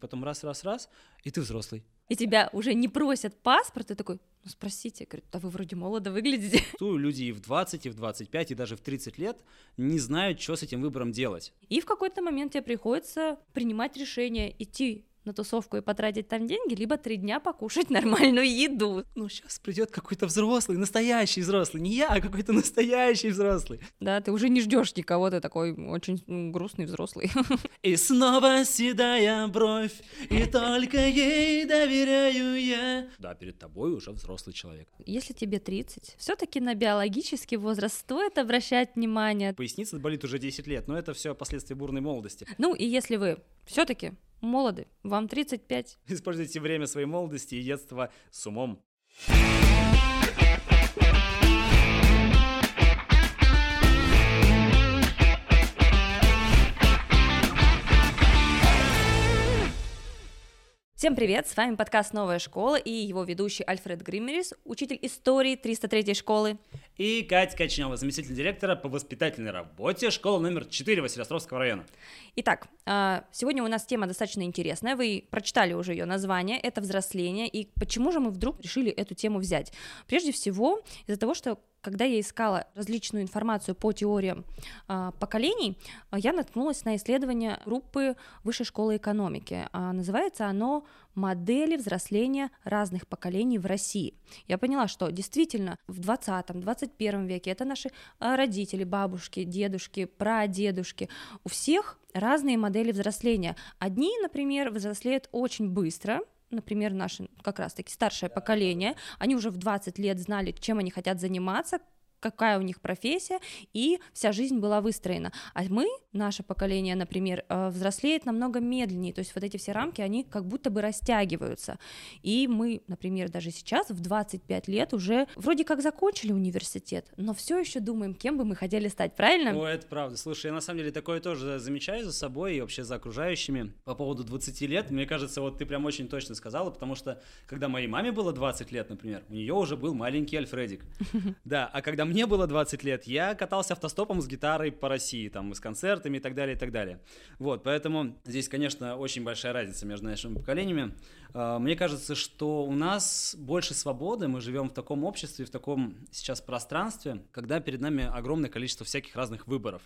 Потом раз-раз-раз, и ты взрослый. И тебя уже не просят паспорт, ты такой, ну спросите, говорит, да вы вроде молодо выглядите. Ту люди и в 20, и в 25, и даже в 30 лет не знают, что с этим выбором делать. И в какой-то момент тебе приходится принимать решение идти на тусовку и потратить там деньги, либо три дня покушать нормальную еду. Ну, сейчас придет какой-то взрослый, настоящий взрослый. Не я, а какой-то настоящий взрослый. Да, ты уже не ждешь никого, ты такой очень грустный взрослый. И снова седая бровь, и только ей доверяю я. Да, перед тобой уже взрослый человек. Если тебе 30, все таки на биологический возраст стоит обращать внимание. Поясница болит уже 10 лет, но это все последствия бурной молодости. Ну и если вы все-таки молоды, вам 35. Используйте время своей молодости и детства с умом. Всем привет, с вами подкаст «Новая школа» и его ведущий Альфред Гриммерис, учитель истории 303 школы. И Катя Качнева, заместитель директора по воспитательной работе школы номер 4 Василиостровского района. Итак, а, сегодня у нас тема достаточно интересная, вы прочитали уже ее название, это взросление, и почему же мы вдруг решили эту тему взять? Прежде всего, из-за того, что когда я искала различную информацию по теориям а, поколений, я наткнулась на исследование группы Высшей школы экономики. А, называется оно «Модели взросления разных поколений в России». Я поняла, что действительно в 20-21 веке это наши а, родители, бабушки, дедушки, прадедушки. У всех разные модели взросления. Одни, например, взрослеют очень быстро, например, наше как раз-таки старшее поколение, они уже в 20 лет знали, чем они хотят заниматься, какая у них профессия, и вся жизнь была выстроена. А мы, наше поколение, например, э, взрослеет намного медленнее, то есть вот эти все рамки, они как будто бы растягиваются. И мы, например, даже сейчас в 25 лет уже вроде как закончили университет, но все еще думаем, кем бы мы хотели стать, правильно? О, это правда. Слушай, я на самом деле такое тоже замечаю за собой и вообще за окружающими по поводу 20 лет. Мне кажется, вот ты прям очень точно сказала, потому что когда моей маме было 20 лет, например, у нее уже был маленький Альфредик. Да, а когда мне было 20 лет, я катался автостопом с гитарой по России, там, с концертами и так далее, и так далее. Вот, поэтому здесь, конечно, очень большая разница между нашими поколениями. А, мне кажется, что у нас больше свободы, мы живем в таком обществе, в таком сейчас пространстве, когда перед нами огромное количество всяких разных выборов.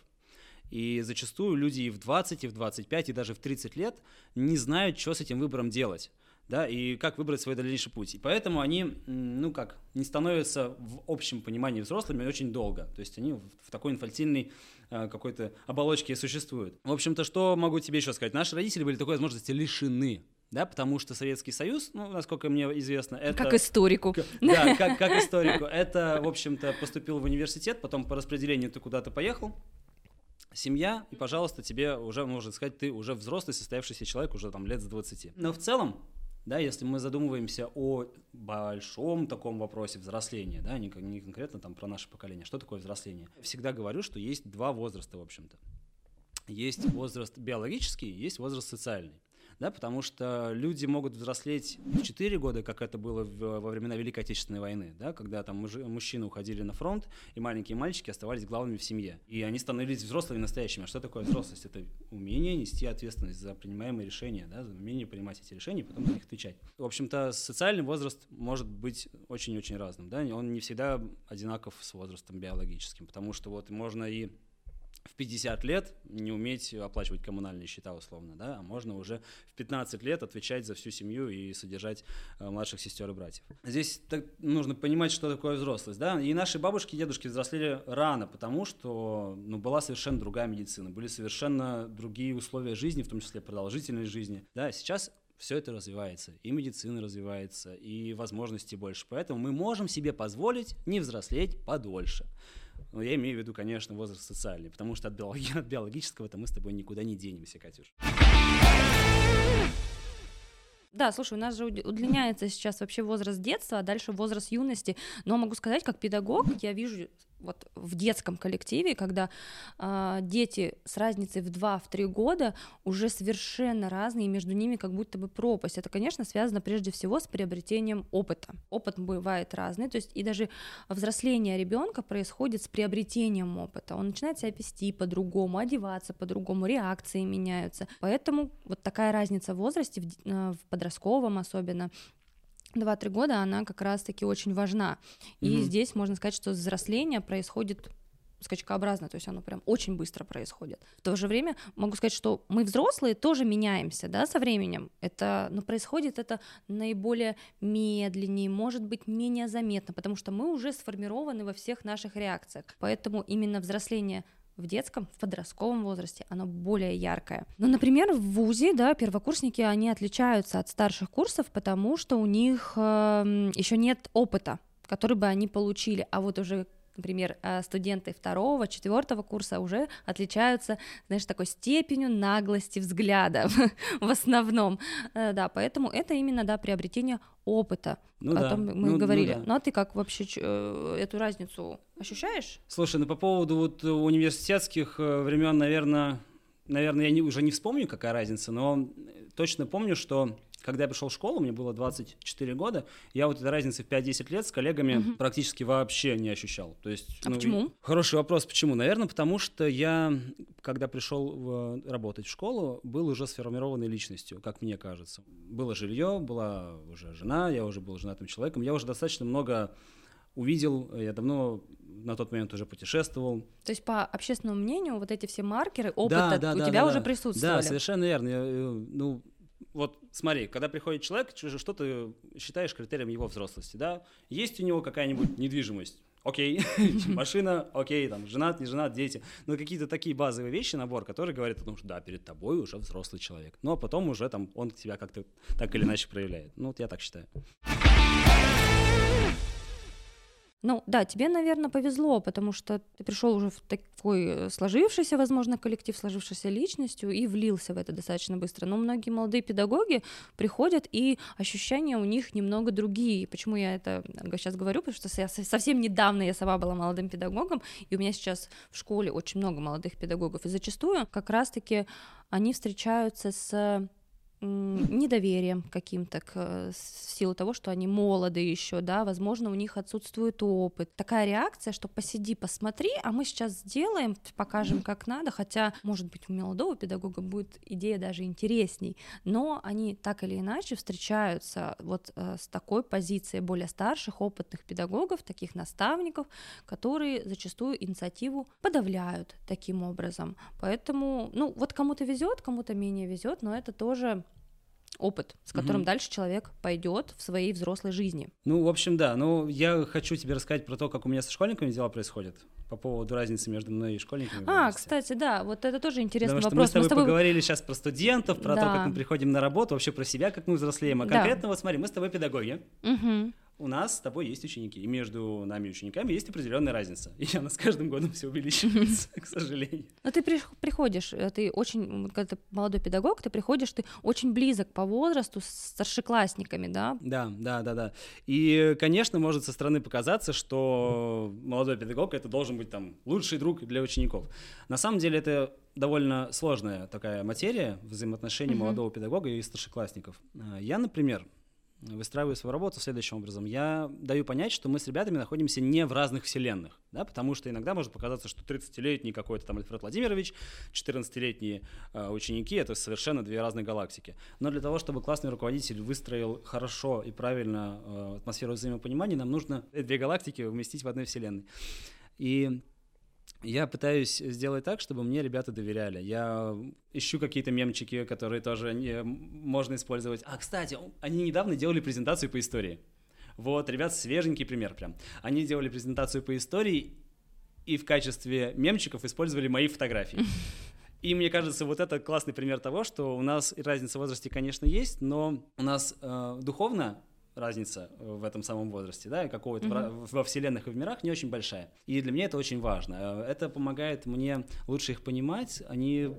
И зачастую люди и в 20, и в 25, и даже в 30 лет не знают, что с этим выбором делать да, и как выбрать свой дальнейший путь. И поэтому они, ну как, не становятся в общем понимании взрослыми очень долго. То есть они в такой инфантильной э, какой-то оболочке существуют. В общем-то, что могу тебе еще сказать? Наши родители были такой возможности лишены да, потому что Советский Союз, ну, насколько мне известно, это... Как историку. Да, как, как историку. Это, в общем-то, поступил в университет, потом по распределению ты куда-то поехал, семья, и, пожалуйста, тебе уже, можно сказать, ты уже взрослый, состоявшийся человек, уже там лет с 20. Но в целом, да, если мы задумываемся о большом таком вопросе взросления, да, не, не конкретно там про наше поколение, что такое взросление, всегда говорю, что есть два возраста, в общем-то. Есть возраст биологический, есть возраст социальный да, потому что люди могут взрослеть в 4 года, как это было в, во времена Великой Отечественной войны, да, когда там муж, мужчины уходили на фронт, и маленькие мальчики оставались главными в семье. И они становились взрослыми настоящими. А что такое взрослость? Это умение нести ответственность за принимаемые решения, да, за умение принимать эти решения и потом за них отвечать. В общем-то, социальный возраст может быть очень-очень разным, да, он не всегда одинаков с возрастом биологическим, потому что вот можно и в 50 лет не уметь оплачивать коммунальные счета условно, да, а можно уже в 15 лет отвечать за всю семью и содержать э, младших сестер и братьев. Здесь так, нужно понимать, что такое взрослость, да, и наши бабушки и дедушки взрослели рано, потому что, ну, была совершенно другая медицина, были совершенно другие условия жизни, в том числе продолжительность жизни, да, сейчас все это развивается, и медицина развивается, и возможностей больше, поэтому мы можем себе позволить не взрослеть подольше. Но я имею в виду, конечно, возраст социальный, потому что от, биологи- от биологического-то мы с тобой никуда не денемся, Катюш. Да, слушай, у нас же удлиняется сейчас вообще возраст детства, а дальше возраст юности. Но могу сказать, как педагог, я вижу вот в детском коллективе, когда э, дети с разницей в 2-3 года уже совершенно разные, и между ними как будто бы пропасть. Это, конечно, связано прежде всего с приобретением опыта. Опыт бывает разный, то есть и даже взросление ребенка происходит с приобретением опыта. Он начинает себя вести по-другому, одеваться по-другому, реакции меняются. Поэтому вот такая разница в возрасте, в, э, в подростковом особенно, 2-3 года, она как раз-таки очень важна. И угу. здесь можно сказать, что взросление происходит скачкообразно, то есть оно прям очень быстро происходит. В то же время могу сказать, что мы взрослые тоже меняемся, да, со временем. Это, но происходит это наиболее медленнее, может быть менее заметно, потому что мы уже сформированы во всех наших реакциях. Поэтому именно взросление в детском, в подростковом возрасте оно более яркое. Ну, например, в ВУЗе, да, первокурсники, они отличаются от старших курсов, потому что у них э, еще нет опыта, который бы они получили, а вот уже например, э, студенты второго, четвертого курса уже отличаются, знаешь, такой степенью наглости взгляда в основном, э, да, поэтому это именно, да, приобретение опыта, ну, о да. том мы ну, говорили. Ну, да. ну а ты как вообще э, эту разницу ощущаешь? Слушай, ну по поводу вот университетских времен, наверное, наверное, я не, уже не вспомню, какая разница, но точно помню, что когда я пришел в школу, мне было 24 года, я вот этой разницы в 5-10 лет с коллегами угу. практически вообще не ощущал. То есть, а ну, почему? Хороший вопрос, почему? Наверное, потому что я, когда пришел в, работать в школу, был уже сформированной личностью, как мне кажется. Было жилье, была уже жена, я уже был женатым человеком, я уже достаточно много увидел, я давно на тот момент уже путешествовал. То есть по общественному мнению вот эти все маркеры опыта да, да, у да, тебя да, уже присутствовали? Да, совершенно верно. Я, э, ну, вот смотри, когда приходит человек, что ты считаешь критерием его взрослости, да? Есть у него какая-нибудь недвижимость, окей, машина, окей, там, женат, не женат, дети, но какие-то такие базовые вещи, набор, которые говорят о том, что да, перед тобой уже взрослый человек, ну а потом уже там он тебя как-то так или иначе проявляет. Ну вот я так считаю. Ну да, тебе, наверное, повезло, потому что ты пришел уже в такой э, сложившийся, возможно, коллектив, сложившийся личностью и влился в это достаточно быстро. Но многие молодые педагоги приходят, и ощущения у них немного другие. Почему я это сейчас говорю? Потому что я совсем недавно я сама была молодым педагогом, и у меня сейчас в школе очень много молодых педагогов, и зачастую как раз-таки они встречаются с недоверием каким-то к, в силу того, что они молоды еще, да, возможно, у них отсутствует опыт. Такая реакция, что посиди, посмотри, а мы сейчас сделаем, покажем, как надо, хотя, может быть, у молодого педагога будет идея даже интересней, но они так или иначе встречаются вот э, с такой позицией более старших, опытных педагогов, таких наставников, которые зачастую инициативу подавляют таким образом. Поэтому, ну, вот кому-то везет, кому-то менее везет, но это тоже опыт, с которым угу. дальше человек пойдет в своей взрослой жизни. Ну, в общем, да. Ну, я хочу тебе рассказать про то, как у меня со школьниками дела происходят по поводу разницы между мной и школьниками. А, кстати, да, вот это тоже интересный Потому вопрос. Что мы с тобой, мы с тобой поговорили сейчас про студентов, про да. то, как мы приходим на работу, вообще про себя, как мы взрослеем. А конкретно, да. вот смотри, мы с тобой педагоги. Угу у нас с тобой есть ученики, и между нами и учениками есть определенная разница. И она с каждым годом все увеличивается, к сожалению. Но ты приходишь, э, ты очень, когда ты молодой педагог, ты приходишь, ты очень близок по возрасту с старшеклассниками, да? Да, да, да, да. И, конечно, может со стороны показаться, что молодой педагог это должен быть там лучший друг для учеников. На самом деле это довольно сложная такая материя взаимоотношений молодого педагога и старшеклассников. Э, я, например, выстраиваю свою работу следующим образом. Я даю понять, что мы с ребятами находимся не в разных вселенных, да, потому что иногда может показаться, что 30-летний какой-то там Альфред Владимирович, 14-летние э, ученики — это совершенно две разные галактики. Но для того, чтобы классный руководитель выстроил хорошо и правильно э, атмосферу взаимопонимания, нам нужно две галактики вместить в одной вселенной. И я пытаюсь сделать так, чтобы мне ребята доверяли. Я ищу какие-то мемчики, которые тоже не, можно использовать. А, кстати, они недавно делали презентацию по истории. Вот, ребят, свеженький пример прям. Они делали презентацию по истории и в качестве мемчиков использовали мои фотографии. И мне кажется, вот это классный пример того, что у нас разница в возрасте, конечно, есть, но у нас э, духовно разница э, в этом самом возрасте, да, и какого-то mm-hmm. во вселенных и в мирах не очень большая. И для меня это очень важно. Э, это помогает мне лучше их понимать, они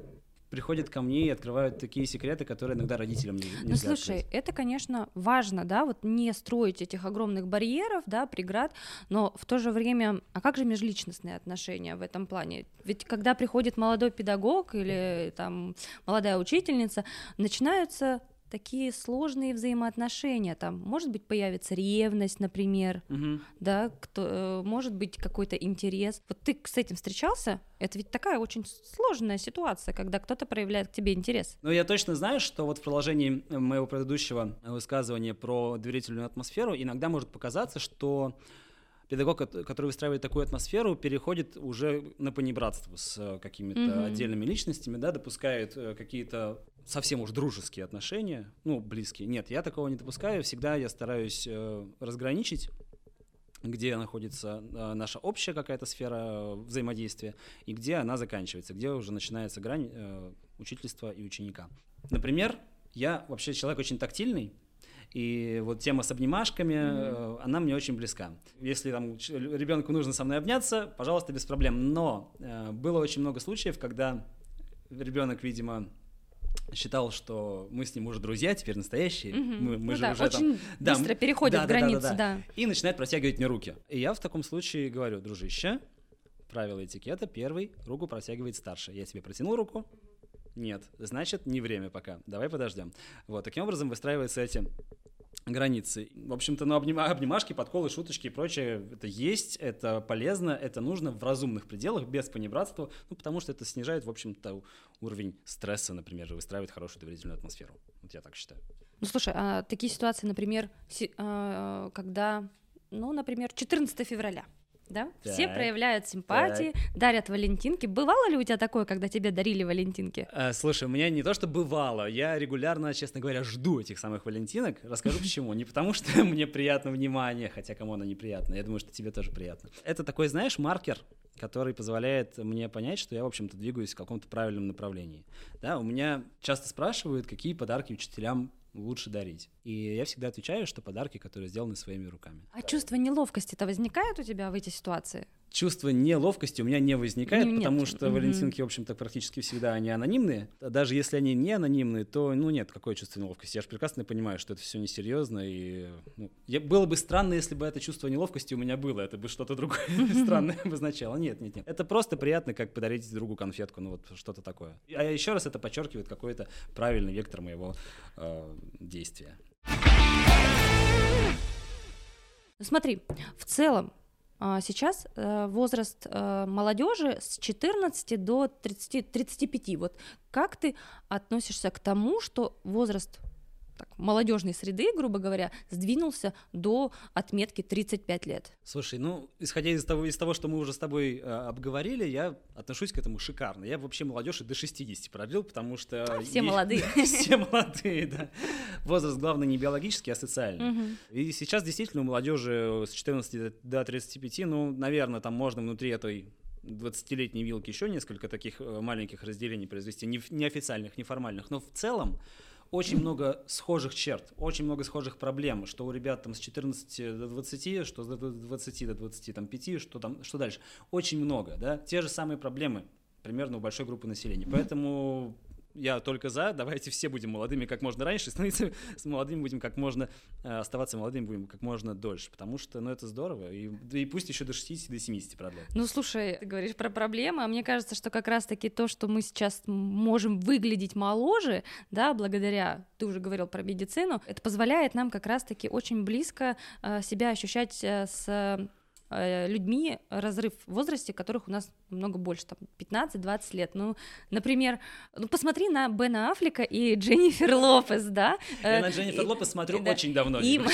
приходят ко мне и открывают такие секреты, которые иногда родителям не Ну, слушай, открыть. это, конечно, важно, да, вот не строить этих огромных барьеров, да, преград, но в то же время, а как же межличностные отношения в этом плане? Ведь когда приходит молодой педагог или там молодая учительница, начинаются такие сложные взаимоотношения. Там, может быть, появится ревность, например, угу. да, кто, э, может быть, какой-то интерес. Вот ты с этим встречался? Это ведь такая очень сложная ситуация, когда кто-то проявляет к тебе интерес. Ну, я точно знаю, что вот в продолжении моего предыдущего высказывания про доверительную атмосферу иногда может показаться, что педагог, который выстраивает такую атмосферу, переходит уже на понебратство с э, какими-то mm-hmm. отдельными личностями, да, допускает э, какие-то совсем уж дружеские отношения, ну, близкие. Нет, я такого не допускаю. Всегда я стараюсь э, разграничить где находится наша общая какая-то сфера взаимодействия и где она заканчивается, где уже начинается грань учительства и ученика. Например, я вообще человек очень тактильный, и вот тема с обнимашками, mm-hmm. она мне очень близка. Если там ребенку нужно со мной обняться, пожалуйста, без проблем. Но э, было очень много случаев, когда ребенок, видимо, считал, что мы с ним уже друзья, теперь настоящие. Угу. Мы, мы ну же да, уже очень там... быстро да, переходят да, границы, да, да, да, да. И начинает протягивать мне руки. И я в таком случае говорю, дружище, правила этикета, первый, руку протягивает старший. Я тебе протянул руку, нет, значит, не время пока. Давай подождем. Вот, таким образом выстраиваются эти границы. В общем-то, ну, обнима, обнимашки, подколы, шуточки и прочее, это есть, это полезно, это нужно в разумных пределах, без понебратства, ну, потому что это снижает, в общем-то, уровень стресса, например, и выстраивает хорошую доверительную атмосферу. Вот я так считаю. Ну, слушай, а такие ситуации, например, а, когда, ну, например, 14 февраля, да? Так. Все проявляют симпатии, так. дарят валентинки. Бывало ли у тебя такое, когда тебе дарили валентинки? А, слушай, у меня не то, что бывало, я регулярно, честно говоря, жду этих самых валентинок. Расскажу почему. Не потому, что мне приятно внимание, хотя кому оно неприятно. Я думаю, что тебе тоже приятно. Это такой, знаешь, маркер, который позволяет мне понять, что я, в общем-то, двигаюсь в каком-то правильном направлении. Да, у меня часто спрашивают, какие подарки учителям лучше дарить. И я всегда отвечаю, что подарки, которые сделаны своими руками. А чувство неловкости-то возникает у тебя в эти ситуации? Чувство неловкости у меня не возникает, не, потому нет. что mm-hmm. валентинки, в общем-то, практически всегда они анонимные. Даже если они не анонимные, то, ну, нет, какое чувство неловкости. Я же прекрасно понимаю, что это все несерьезно. И ну, я, было бы странно, если бы это чувство неловкости у меня было. Это бы что-то другое странное обозначало. Нет, нет, нет. Это просто приятно, как подарить другу конфетку, ну, вот что-то такое. А еще раз это подчеркивает какой-то правильный вектор моего э, действия. Смотри, в целом а, сейчас э, возраст э, молодежи с 14 до 30, 35. Вот как ты относишься к тому, что возраст так, молодежной среды, грубо говоря, сдвинулся до отметки 35 лет. Слушай, ну, исходя из того, из того что мы уже с тобой э, обговорили, я отношусь к этому шикарно. Я вообще молодежь и до 60 продлил, потому что... А, все молодые. Все молодые, да. Возраст, главное, не биологический, а социальный. И сейчас действительно у молодежи с 14 до 35, ну, наверное, там можно внутри этой 20-летней вилки еще несколько таких э, маленьких разделений произвести, неофициальных, неформальных, но в целом очень много схожих черт, очень много схожих проблем, что у ребят там с 14 до 20, что с 20 до 25, что там, что дальше. Очень много, да, те же самые проблемы примерно у большой группы населения. Поэтому я только за, давайте все будем молодыми как можно раньше, становиться с молодыми будем как можно, э, оставаться молодыми будем как можно дольше, потому что, ну, это здорово, и, и пусть еще до 60, до 70 продлят. Ну, слушай, ты говоришь про проблемы, а мне кажется, что как раз-таки то, что мы сейчас можем выглядеть моложе, да, благодаря, ты уже говорил про медицину, это позволяет нам как раз-таки очень близко э, себя ощущать э, с людьми разрыв в возрасте, которых у нас много больше, там 15-20 лет. Ну, например, ну посмотри на Бена Аффлека и Дженнифер Лопес, да? Я на Дженнифер Лопес смотрю очень давно. Им,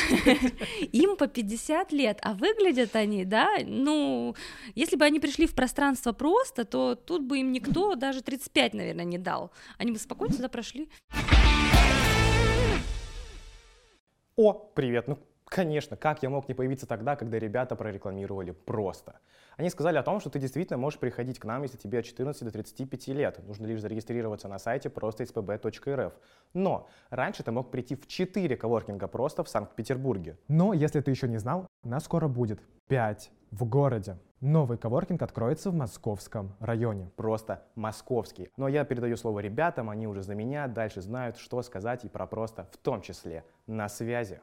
им по 50 лет, а выглядят они, да, ну, если бы они пришли в пространство просто, то тут бы им никто даже 35, наверное, не дал. Они бы спокойно сюда прошли. О, привет, ну Конечно, как я мог не появиться тогда, когда ребята прорекламировали просто? Они сказали о том, что ты действительно можешь приходить к нам, если тебе от 14 до 35 лет. Нужно лишь зарегистрироваться на сайте просто spb.rf. Но раньше ты мог прийти в 4 коворкинга просто в Санкт-Петербурге. Но если ты еще не знал, нас скоро будет 5 в городе. Новый коворкинг откроется в московском районе. Просто московский. Но я передаю слово ребятам, они уже за меня дальше знают, что сказать и про просто в том числе на связи.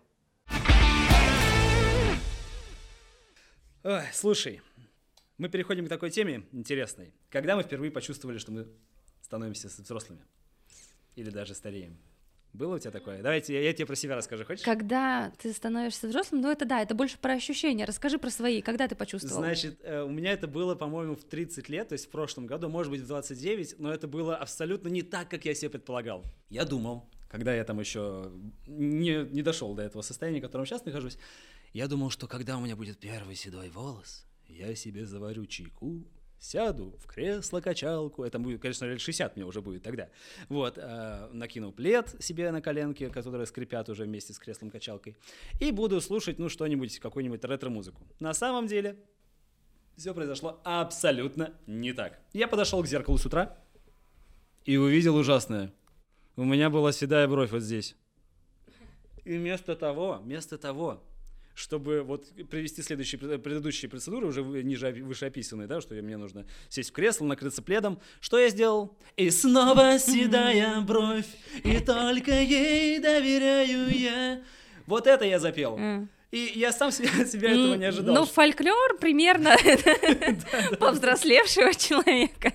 Ой, слушай, мы переходим к такой теме интересной. Когда мы впервые почувствовали, что мы становимся взрослыми? Или даже стареем? Было у тебя такое? Давайте я, я тебе про себя расскажу, хочешь? Когда ты становишься взрослым, ну это да, это больше про ощущения. Расскажи про свои, когда ты почувствовал? Значит, э, у меня это было, по-моему, в 30 лет, то есть в прошлом году, может быть, в 29, но это было абсолютно не так, как я себе предполагал. Я думал, когда я там еще не, не дошел до этого состояния, в котором сейчас нахожусь, я думал, что когда у меня будет первый седой волос, я себе заварю чайку, сяду в кресло-качалку, это будет, конечно, лет 60 мне уже будет тогда, вот, э, накину плед себе на коленки, которые скрипят уже вместе с креслом-качалкой, и буду слушать, ну, что-нибудь, какую-нибудь ретро-музыку. На самом деле, все произошло абсолютно не так. Я подошел к зеркалу с утра и увидел ужасное. У меня была седая бровь вот здесь. И вместо того, вместо того, чтобы вот привести следующие предыдущие процедуры, уже ниже вышеописанные, да, что мне нужно сесть в кресло, накрыться пледом. Что я сделал? И снова седая бровь, и только ей доверяю я. Вот это я запел. И я сам себя, себя этого не ожидал. Ну, фольклор примерно повзрослевшего человека.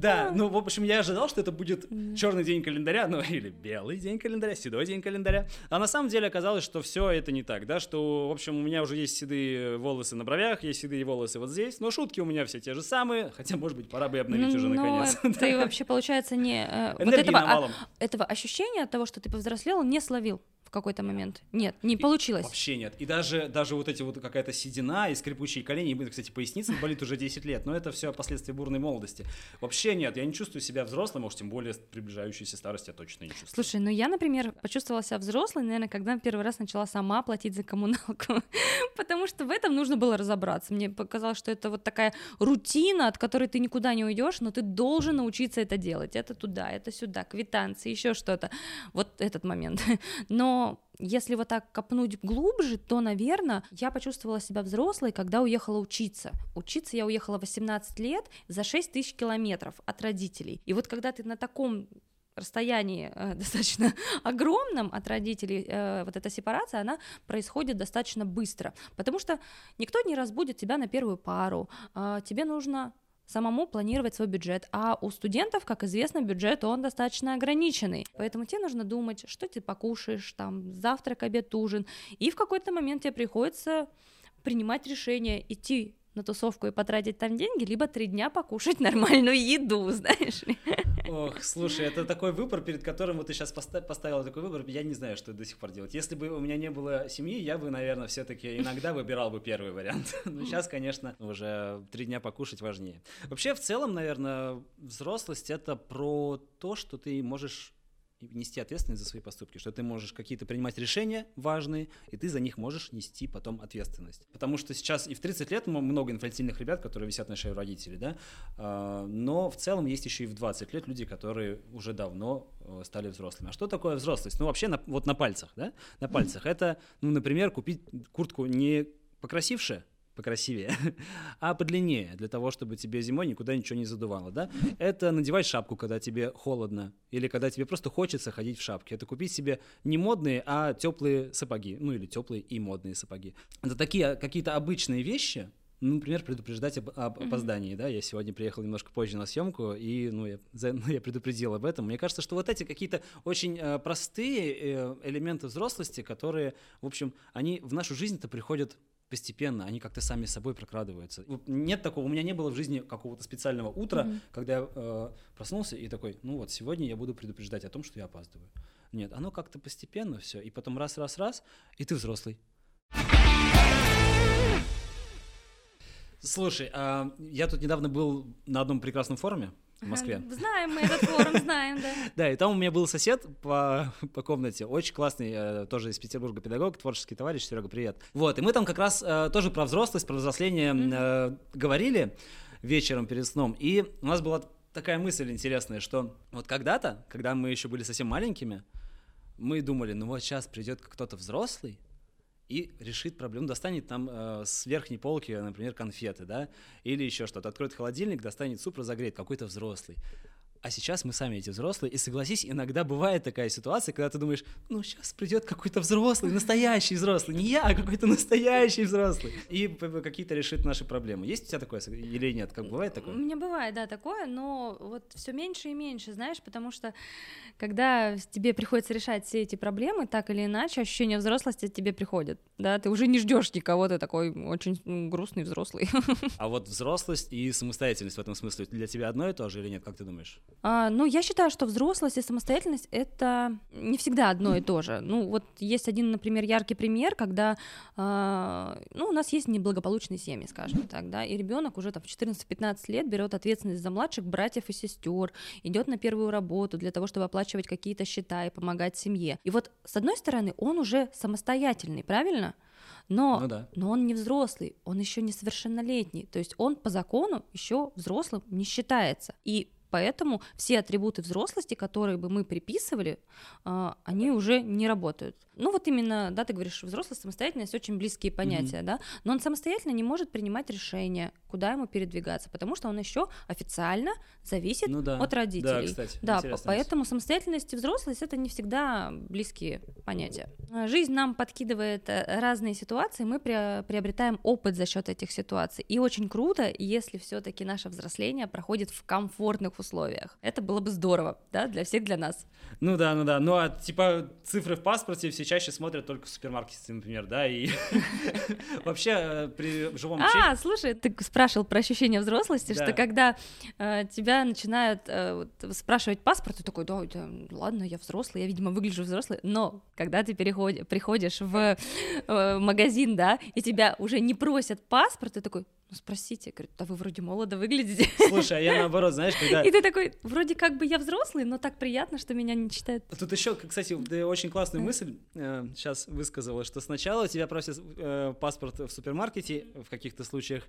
Да, ну, в общем, я ожидал, что это будет черный день календаря, ну, или белый день календаря, седой день календаря. А на самом деле оказалось, что все это не так, да, что, в общем, у меня уже есть седые волосы на бровях, есть седые волосы вот здесь, но шутки у меня все те же самые, хотя, может быть, пора бы обновить уже наконец. Ты вообще, получается, не... Э, этого, а, этого ощущения от того, что ты повзрослел, не словил в какой-то момент. Нет, не получилось. Вообще нет. И даже, даже вот эти вот какая-то седина и скрипучие колени, и, кстати, поясница болит уже 10 лет, но это все последствия бурной молодости. Вообще нет, я не чувствую себя взрослым, уж тем более приближающейся старости я точно не чувствую. Слушай, ну я, например, почувствовала себя взрослой, наверное, когда первый раз начала сама платить за коммуналку, потому что в этом нужно было разобраться. Мне показалось, что это вот такая рутина, от которой ты никуда не уйдешь, но ты должен научиться это делать. Это туда, это сюда, квитанции, еще что-то. Вот этот момент. Но если вот так копнуть глубже, то, наверное, я почувствовала себя взрослой, когда уехала учиться. Учиться я уехала 18 лет за 6 тысяч километров от родителей. И вот когда ты на таком расстоянии э, достаточно огромном от родителей, э, вот эта сепарация, она происходит достаточно быстро, потому что никто не разбудит тебя на первую пару, э, тебе нужно самому планировать свой бюджет. А у студентов, как известно, бюджет, он достаточно ограниченный. Поэтому тебе нужно думать, что ты покушаешь, там, завтрак, обед, ужин. И в какой-то момент тебе приходится принимать решение идти на тусовку и потратить там деньги, либо три дня покушать нормальную еду, знаешь. Ох, слушай, это такой выбор, перед которым вот ты сейчас поставила такой выбор, я не знаю, что до сих пор делать. Если бы у меня не было семьи, я бы, наверное, все-таки иногда выбирал бы первый вариант. Но сейчас, конечно, уже три дня покушать важнее. Вообще, в целом, наверное, взрослость это про то, что ты можешь нести ответственность за свои поступки, что ты можешь какие-то принимать решения важные, и ты за них можешь нести потом ответственность. Потому что сейчас и в 30 лет много инфантильных ребят, которые висят на шее родителей, да, а, но в целом есть еще и в 20 лет люди, которые уже давно э, стали взрослыми. А что такое взрослость? Ну, вообще, на, вот на пальцах, да, на пальцах. Это, ну, например, купить куртку не покрасившая, покрасивее, а подлиннее, для того, чтобы тебе зимой никуда ничего не задувало, да? Это надевать шапку, когда тебе холодно, или когда тебе просто хочется ходить в шапке. Это купить себе не модные, а теплые сапоги, ну или теплые и модные сапоги. Это такие какие-то обычные вещи, ну, например, предупреждать об, об опоздании, да, я сегодня приехал немножко позже на съемку, и, ну, я, за, ну, я предупредил об этом. Мне кажется, что вот эти какие-то очень э, простые э, элементы взрослости, которые, в общем, они в нашу жизнь-то приходят постепенно, они как-то сами собой прокрадываются. Нет такого, у меня не было в жизни какого-то специального утра, mm-hmm. когда я э, проснулся и такой, ну вот, сегодня я буду предупреждать о том, что я опаздываю. Нет, оно как-то постепенно все, и потом раз-раз-раз, и ты взрослый. Слушай, а я тут недавно был на одном прекрасном форуме, в Москве. Знаем мы этот форум, знаем, да. Да, и там у меня был сосед по, по комнате, очень классный, э, тоже из Петербурга педагог, творческий товарищ, Серега, привет. Вот, и мы там как раз э, тоже про взрослость, про взросление э, говорили вечером перед сном, и у нас была такая мысль интересная, что вот когда-то, когда мы еще были совсем маленькими, мы думали, ну вот сейчас придет кто-то взрослый, и решит проблему, достанет там э, с верхней полки, например, конфеты, да, или еще что-то, откроет холодильник, достанет суп, разогреет, какой-то взрослый. А сейчас мы сами эти взрослые, и согласись, иногда бывает такая ситуация, когда ты думаешь, ну сейчас придет какой-то взрослый, настоящий взрослый, не я, а какой-то настоящий взрослый, и какие-то решит наши проблемы. Есть у тебя такое или нет? Как бывает У такое? меня бывает, да, такое, но вот все меньше и меньше, знаешь, потому что когда тебе приходится решать все эти проблемы, так или иначе, ощущение взрослости тебе приходит, да, ты уже не ждешь никого, ты такой очень м, грустный взрослый. А вот взрослость и самостоятельность в этом смысле для тебя одно и то же или нет? Как ты думаешь? А, ну, я считаю, что взрослость и самостоятельность — это не всегда одно и то же. Ну, вот есть один, например, яркий пример, когда, а, ну, у нас есть неблагополучные семьи, скажем так, да, и ребенок уже там в 14-15 лет берет ответственность за младших братьев и сестер, идет на первую работу для того, чтобы оплачивать какие-то счета и помогать семье. И вот, с одной стороны, он уже самостоятельный, правильно? Но, Ну да. но он не взрослый, он еще несовершеннолетний, то есть он по закону еще взрослым не считается. И поэтому все атрибуты взрослости, которые бы мы приписывали, а, они уже не работают. Ну вот именно, да, ты говоришь, взрослость, самостоятельность очень близкие понятия, да, но он самостоятельно не может принимать решения, куда ему передвигаться, потому что он еще официально зависит Ну да. от родителей. Да, кстати, Да, по- поэтому самостоятельность и взрослость это не всегда близкие понятия. А, Жизнь нам подкидывает э, разные ситуации, мы пре- приобретаем опыт за счет этих ситуаций. И очень круто, если все-таки наше взросление проходит в комфортных условиях. Это было бы здорово, да, для всех, для нас. Ну да, ну да. Ну а типа цифры в паспорте все чаще смотрят только в супермаркете, например, да, и вообще э, при живом. А, слушай, ты спрашивал про ощущение взрослости, что когда э, тебя начинают э, спрашивать паспорт, ты такой, да, ладно, я взрослый, я, видимо, выгляжу взрослый, но когда ты переходи- приходишь в магазин, да, и тебя уже не просят паспорт, ты такой, ну спросите, говорит, да вы вроде молодо выглядите. Слушай, а я наоборот, знаешь, когда... И ты такой, вроде как бы я взрослый, но так приятно, что меня не читают. Тут еще, кстати, очень классную мысль сейчас высказала, что сначала тебя просят э, паспорт в супермаркете в каких-то случаях,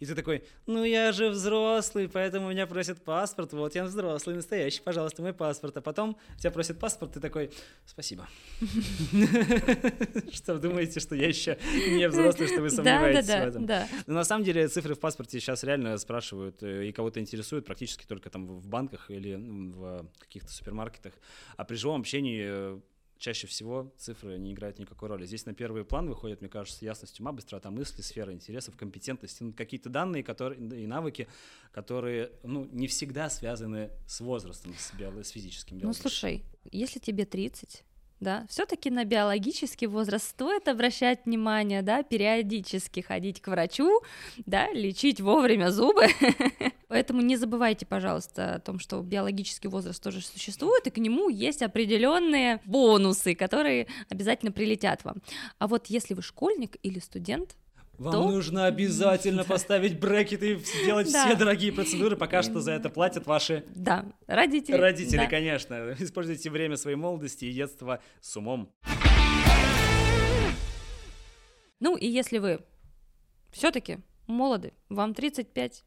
и ты такой, ну я же взрослый, поэтому меня просят паспорт, вот я взрослый, настоящий, пожалуйста, мой паспорт. А потом тебя просят паспорт, ты такой, спасибо. Что думаете, что я еще не взрослый, что вы Да, да, сомневаетесь в да, этом? да. Но на самом деле цифры в паспорте сейчас реально спрашивают э, и кого-то интересуют практически только там в банках или ну, в каких-то супермаркетах. А при живом общении э, чаще всего цифры не играют никакой роли. Здесь на первый план выходит, мне кажется, ясность ума, быстрота мысли, сфера интересов, компетентности, ну, какие-то данные которые, и навыки, которые ну, не всегда связаны с возрастом, с, биоло- с физическим Ну, биологическим. слушай, если тебе 30, да, все-таки на биологический возраст стоит обращать внимание, да, периодически ходить к врачу, да, лечить вовремя зубы. Поэтому не забывайте, пожалуйста, о том, что биологический возраст тоже существует, и к нему есть определенные бонусы, которые обязательно прилетят вам. А вот если вы школьник или студент, Вам то- нужно обязательно поставить брекеты и сделать Да. все дорогие процедуры, пока что за это платят ваши да, родители. Родители, да. конечно. Используйте время своей молодости и детства с умом. Ну и если вы все-таки молоды, вам 35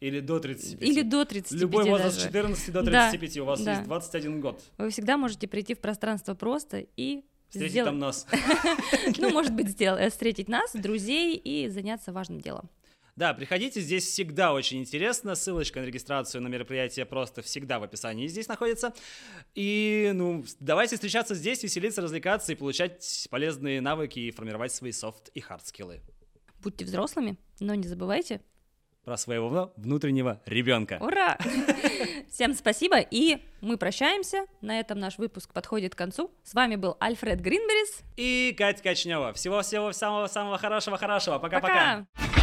Или до 35. или до 35 Любой возраст даже. 14 до Да, 35, у вас да. есть 21 год. Вы всегда можете прийти в пространство просто и Встретить сделать, там нас. ну, может быть, э, встретить нас, друзей и заняться важным делом. Да, приходите, здесь всегда очень интересно. Ссылочка на регистрацию на мероприятие просто всегда в описании здесь находится. И, ну, давайте встречаться здесь, веселиться, развлекаться и получать полезные навыки и формировать свои софт и хард скиллы. Будьте взрослыми, но не забывайте. Про своего внутреннего ребенка. Ура! Всем спасибо, и мы прощаемся. На этом наш выпуск подходит к концу. С вами был Альфред Гринберис. И Катя Качнева. Всего-всего самого-самого хорошего-хорошего. Пока-пока. Пока!